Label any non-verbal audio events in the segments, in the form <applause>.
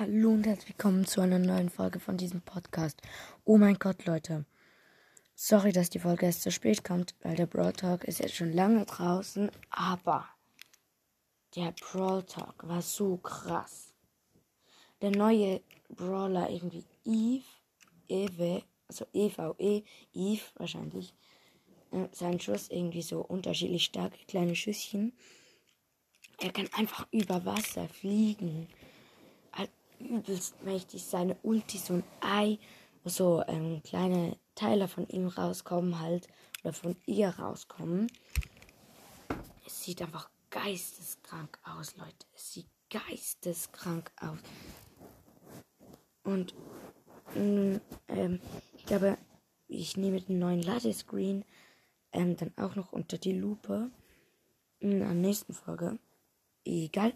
Hallo und herzlich willkommen zu einer neuen Folge von diesem Podcast. Oh mein Gott, Leute. Sorry, dass die Folge erst zu spät kommt, weil der Brawl Talk ist jetzt schon lange draußen, aber der Brawl Talk war so krass. Der neue Brawler irgendwie Eve, Eve, also EVE, Eve wahrscheinlich. Äh, sein Schuss irgendwie so unterschiedlich starke kleine Schüsschen. Er kann einfach über Wasser fliegen übelst mächtig. Seine Ulti, so ein Ei, so ähm, kleine Teile von ihm rauskommen halt. Oder von ihr rauskommen. Es sieht einfach geisteskrank aus, Leute. Es sieht geisteskrank aus. Und ähm, ich glaube, ich nehme den neuen Ladescreen ähm, dann auch noch unter die Lupe. In der nächsten Folge. Egal.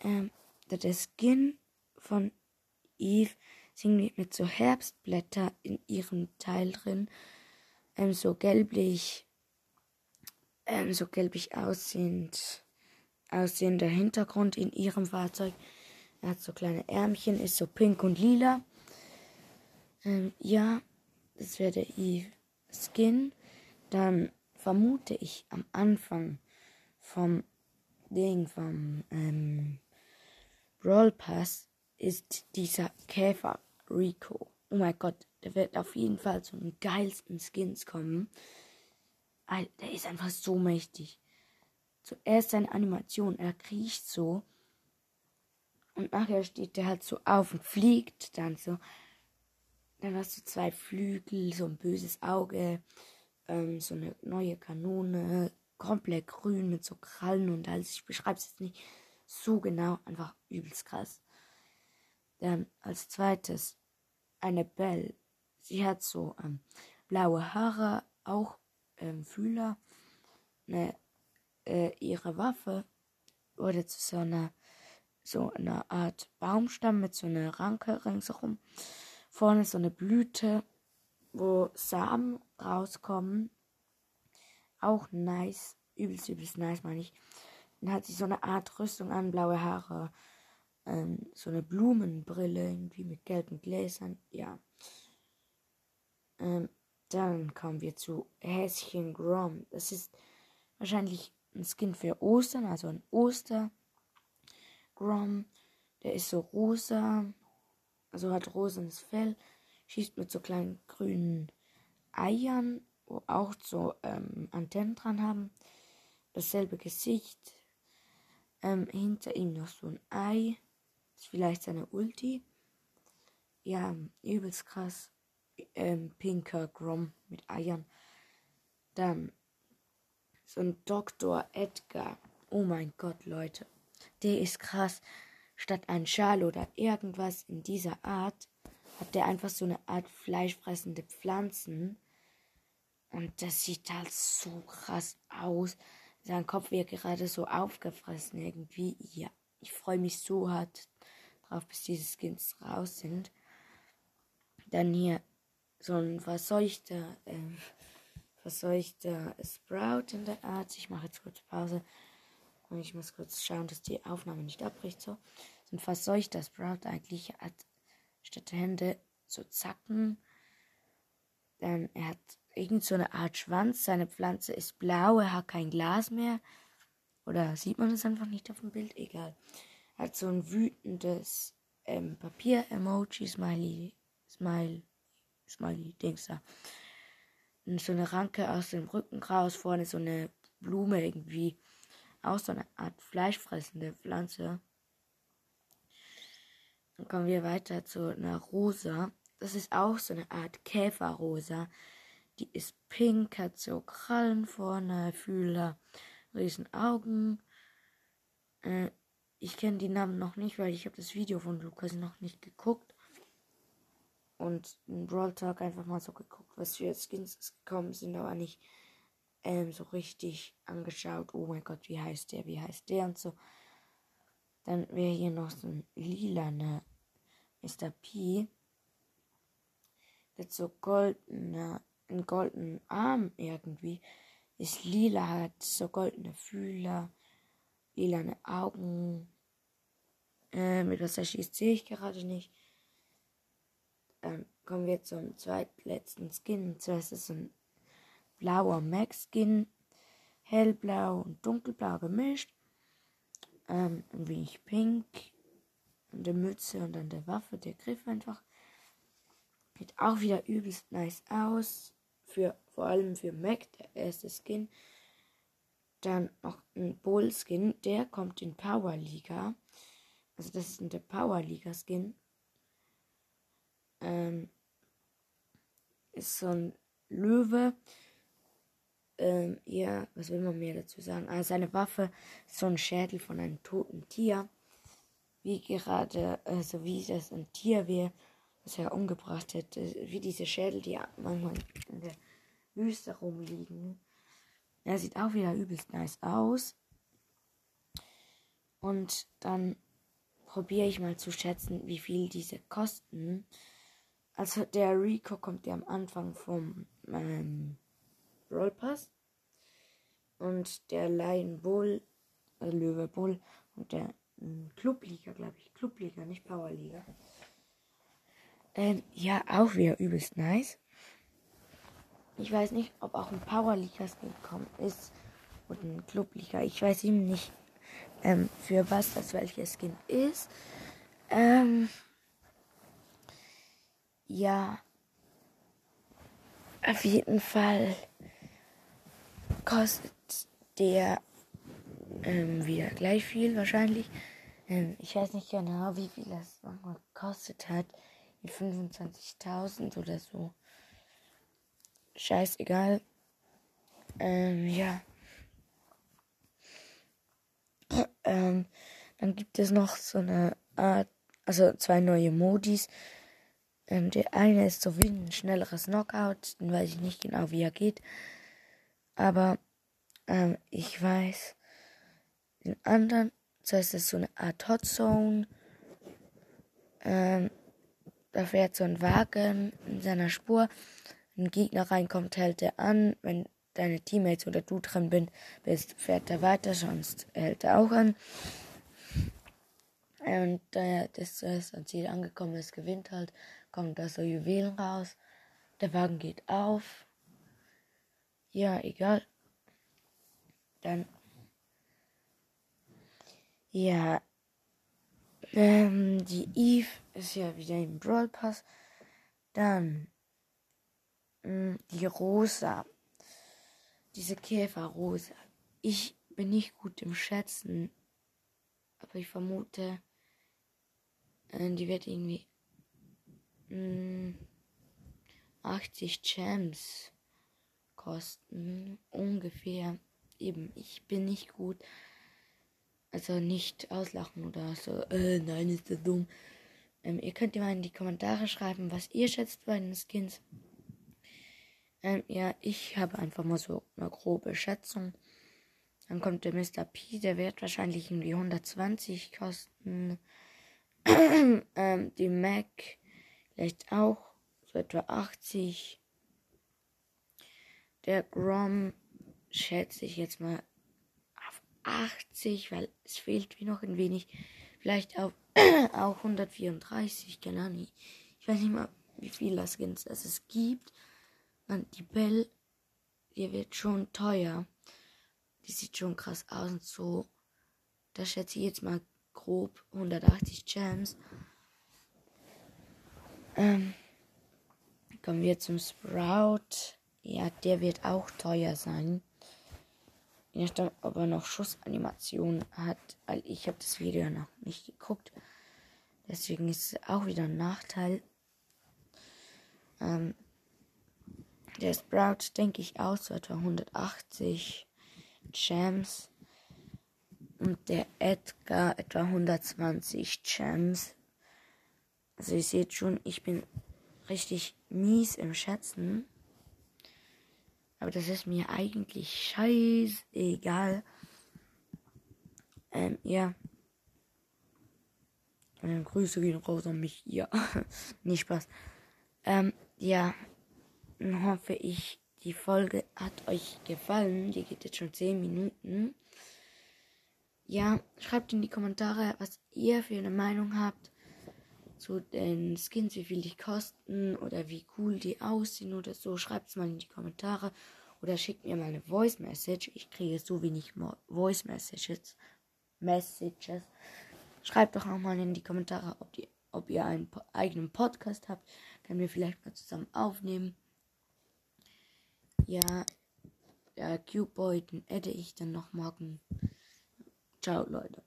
Ähm, der Skin von Eve sind mit so Herbstblätter in ihrem Teil drin. Ähm, so gelblich, ähm, so gelblich aussehend, aussehender Hintergrund in ihrem Fahrzeug. Er hat so kleine Ärmchen, ist so pink und lila. Ähm, ja, das wäre der Eve Skin. Dann vermute ich am Anfang vom Ding, vom ähm, Brawl Pass, ist dieser Käfer Rico. Oh mein Gott, der wird auf jeden Fall zu den geilsten Skins kommen. Der ist einfach so mächtig. Zuerst seine Animation, er kriecht so. Und nachher steht der halt so auf und fliegt dann so. Dann hast du zwei Flügel, so ein böses Auge, ähm, so eine neue Kanone, komplett grün mit so Krallen und alles. Ich beschreibe es jetzt nicht so genau, einfach übelst krass. Dann als zweites eine Belle. Sie hat so ähm, blaue Haare, auch ähm, Fühler. Ne, äh, ihre Waffe wurde zu so einer so einer Art Baumstamm mit so einer Ranke ringsherum. Vorne so eine Blüte, wo Samen rauskommen. Auch nice. Übelst, übelst nice, meine ich. Dann hat sie so eine Art Rüstung an, blaue Haare ähm, so eine Blumenbrille irgendwie mit gelben Gläsern. Ja. Ähm, dann kommen wir zu Häschen Grom. Das ist wahrscheinlich ein Skin für Ostern, also ein Oster Grom. Der ist so rosa, also hat rosanes Fell, schießt mit so kleinen grünen Eiern, wo auch so ähm, Antennen dran haben. Dasselbe Gesicht. Ähm, hinter ihm noch so ein Ei ist vielleicht seine Ulti. Ja, übelst krass. Ähm, pinker Grom mit Eiern. Dann so ein Dr. Edgar. Oh mein Gott, Leute. Der ist krass. Statt ein Schal oder irgendwas in dieser Art hat der einfach so eine Art fleischfressende Pflanzen. Und das sieht halt so krass aus. Sein Kopf wird gerade so aufgefressen irgendwie. Ja, ich freue mich so hart drauf, bis diese Skins raus sind. Dann hier so ein verseuchter, äh, verseuchter Sprout in der Art. Ich mache jetzt kurz Pause. Und ich muss kurz schauen, dass die Aufnahme nicht abbricht. So, so ein verseuchter Sprout eigentlich hat statt Hände so Zacken. Dann er hat irgend so eine Art Schwanz. Seine Pflanze ist blau. Er hat kein Glas mehr. Oder sieht man es einfach nicht auf dem Bild? Egal hat so ein wütendes ähm, Papier-Emoji, Smiley, Smile, Smiley-Dings da. Und so eine Ranke aus dem Rücken raus, vorne so eine Blume irgendwie. Auch so eine Art fleischfressende Pflanze. Dann kommen wir weiter zu einer Rosa. Das ist auch so eine Art Käferrosa. Die ist pink, hat so Krallen vorne, Fühler, riesen Augen. Äh, ich kenne die Namen noch nicht, weil ich habe das Video von Lukas noch nicht geguckt. Und in Brawl Talk einfach mal so geguckt, was für Skins gekommen sind, aber nicht ähm, so richtig angeschaut. Oh mein Gott, wie heißt der, wie heißt der und so. Dann wäre hier noch so ein lilane Mr. P. Hat so goldene, einen goldenen Arm irgendwie. Ist lila, hat so goldene Fühler, lilane Augen, Äh, mit was er schießt, sehe ich gerade nicht. Dann kommen wir zum zweitletzten Skin. Zuerst ist ein blauer Max-Skin. Hellblau und dunkelblau gemischt. Ähm, ein wenig pink. Und der Mütze und dann der Waffe, der Griff einfach. Sieht auch wieder übelst nice aus. Für, vor allem für Mac, der erste Skin. Dann noch ein Bull-Skin, der kommt in Power Liga. Also das ist der Power Liga Skin. Ähm, ist so ein Löwe. Ähm, ja, was will man mehr dazu sagen? Also seine Waffe ist so ein Schädel von einem toten Tier. Wie gerade, also wie das ein Tier wäre, was er umgebracht hätte. Wie diese Schädel, die manchmal in der Wüste rumliegen. Er sieht auch wieder übelst nice aus. Und dann probiere ich mal zu schätzen, wie viel diese kosten. Also der Rico kommt ja am Anfang vom ähm, Pass. Und der Lion Bull, äh, Löwe Bull und der äh, Clubliga, glaube ich. Clubliga, nicht Powerliga. Ähm, ja, auch wieder übelst nice. Ich weiß nicht, ob auch ein Powerliga-Skin gekommen ist. Oder ein Clubliga. Ich weiß eben nicht, ähm, für was das welcher Skin ist. Ähm, ja. Auf jeden Fall kostet der ähm, wieder gleich viel wahrscheinlich. Ähm, ich weiß nicht genau, wie viel das manchmal gekostet hat. 25.000 oder so. Scheißegal. Ähm, ja. Ähm, dann gibt es noch so eine Art, also zwei neue Modis. Ähm, der eine ist so wie ein schnelleres Knockout, den weiß ich nicht genau, wie er geht. Aber ähm, ich weiß den anderen. Zuerst ist so eine Art Hot Zone. Ähm, da fährt so ein Wagen in seiner Spur. Ein Gegner reinkommt, hält er an. Wenn deine Teammates oder du drin bin, bist, fährt er weiter, sonst hält er auch an. Und äh, das zuerst am Ziel angekommen ist, gewinnt halt, kommt da so Juwelen raus. Der Wagen geht auf. Ja, egal. Dann. Ja. Ähm, die Eve ist ja wieder im Brawl Pass. Dann. Mm, die Rosa. Diese Käferrose. Ich bin nicht gut im Schätzen. Aber ich vermute, äh, die wird irgendwie mh, mm, 80 Gems kosten. Ungefähr. Eben, ich bin nicht gut. Also nicht auslachen oder so. Äh, nein, ist das dumm. Ähm, ihr könnt ja mal in die Kommentare schreiben, was ihr schätzt bei den Skins. Ähm, ja, ich habe einfach mal so eine grobe Schätzung. Dann kommt der Mr. P, der wird wahrscheinlich irgendwie 120 kosten. <clears throat> ähm, die Mac vielleicht auch so etwa 80. Der Grom schätze ich jetzt mal auf 80, weil es fehlt mir noch ein wenig. Vielleicht auf <clears throat> auch 134, keine Ahnung. Ich weiß nicht mal, wie viele Skins es gibt. Und die Bell, die wird schon teuer. Die sieht schon krass aus und so. Da schätze ich jetzt mal grob 180 Gems. Ähm, kommen wir zum Sprout. Ja, der wird auch teuer sein. Je nachdem, ob er noch Schussanimation hat, weil ich habe das Video noch nicht geguckt. Deswegen ist es auch wieder ein Nachteil. Ähm, der Sprout denke ich auch so etwa 180 Gems. Und der Edgar etwa 120 Gems. Also ihr seht schon, ich bin richtig mies im Schätzen. Aber das ist mir eigentlich scheißegal. Ähm, ja. Ähm, Grüße gehen raus an mich. Ja. <laughs> Nicht Spaß. Ähm, ja. Hoffe ich, die Folge hat euch gefallen. Die geht jetzt schon 10 Minuten. Ja, schreibt in die Kommentare, was ihr für eine Meinung habt zu den Skins, wie viel die kosten oder wie cool die aussehen oder so. Schreibt es mal in die Kommentare oder schickt mir mal eine Voice Message. Ich kriege so wenig Voice Messages. Messages. Schreibt doch auch mal in die Kommentare, ob, die, ob ihr einen eigenen Podcast habt. Können wir vielleicht mal zusammen aufnehmen. Ja, der Cube Boy, den adde ich dann noch morgen. Ciao, Leute.